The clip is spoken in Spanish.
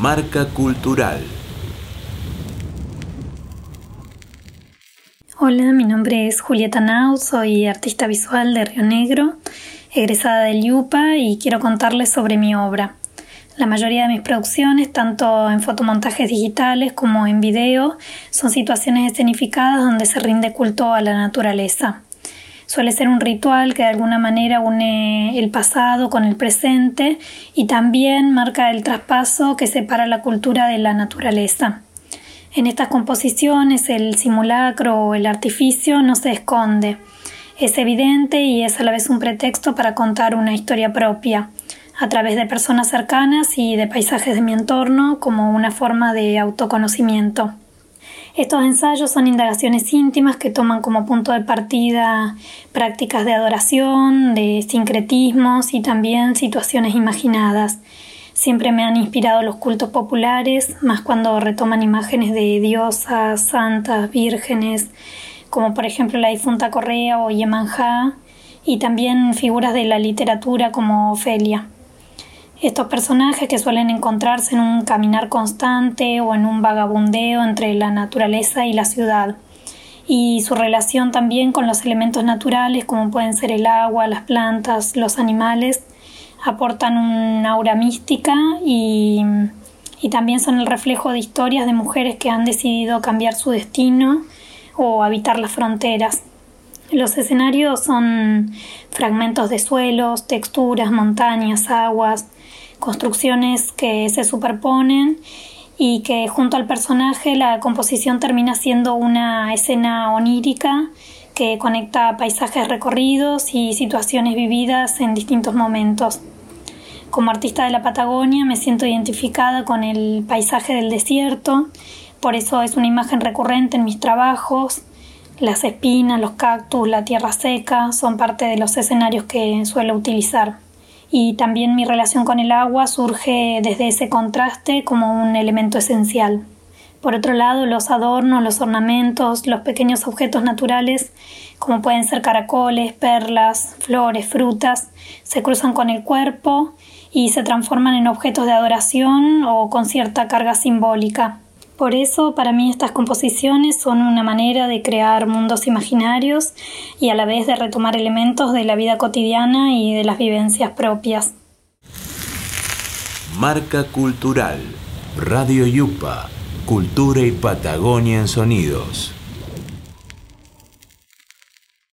Marca Cultural. Hola, mi nombre es Julieta Nau, soy artista visual de Río Negro, egresada del IUPA y quiero contarles sobre mi obra. La mayoría de mis producciones, tanto en fotomontajes digitales como en video, son situaciones escenificadas donde se rinde culto a la naturaleza. Suele ser un ritual que de alguna manera une el pasado con el presente y también marca el traspaso que separa la cultura de la naturaleza. En estas composiciones el simulacro o el artificio no se esconde. Es evidente y es a la vez un pretexto para contar una historia propia, a través de personas cercanas y de paisajes de mi entorno como una forma de autoconocimiento. Estos ensayos son indagaciones íntimas que toman como punto de partida prácticas de adoración, de sincretismos y también situaciones imaginadas. Siempre me han inspirado los cultos populares, más cuando retoman imágenes de diosas, santas, vírgenes, como por ejemplo la difunta Correa o Yemanjá, y también figuras de la literatura como Ofelia. Estos personajes que suelen encontrarse en un caminar constante o en un vagabundeo entre la naturaleza y la ciudad, y su relación también con los elementos naturales como pueden ser el agua, las plantas, los animales, aportan una aura mística y, y también son el reflejo de historias de mujeres que han decidido cambiar su destino o habitar las fronteras. Los escenarios son fragmentos de suelos, texturas, montañas, aguas, construcciones que se superponen y que junto al personaje la composición termina siendo una escena onírica que conecta paisajes recorridos y situaciones vividas en distintos momentos. Como artista de la Patagonia me siento identificada con el paisaje del desierto, por eso es una imagen recurrente en mis trabajos. Las espinas, los cactus, la tierra seca son parte de los escenarios que suelo utilizar y también mi relación con el agua surge desde ese contraste como un elemento esencial. Por otro lado, los adornos, los ornamentos, los pequeños objetos naturales, como pueden ser caracoles, perlas, flores, frutas, se cruzan con el cuerpo y se transforman en objetos de adoración o con cierta carga simbólica. Por eso, para mí estas composiciones son una manera de crear mundos imaginarios y a la vez de retomar elementos de la vida cotidiana y de las vivencias propias. Marca Cultural, Radio Yupa, Cultura y Patagonia en Sonidos.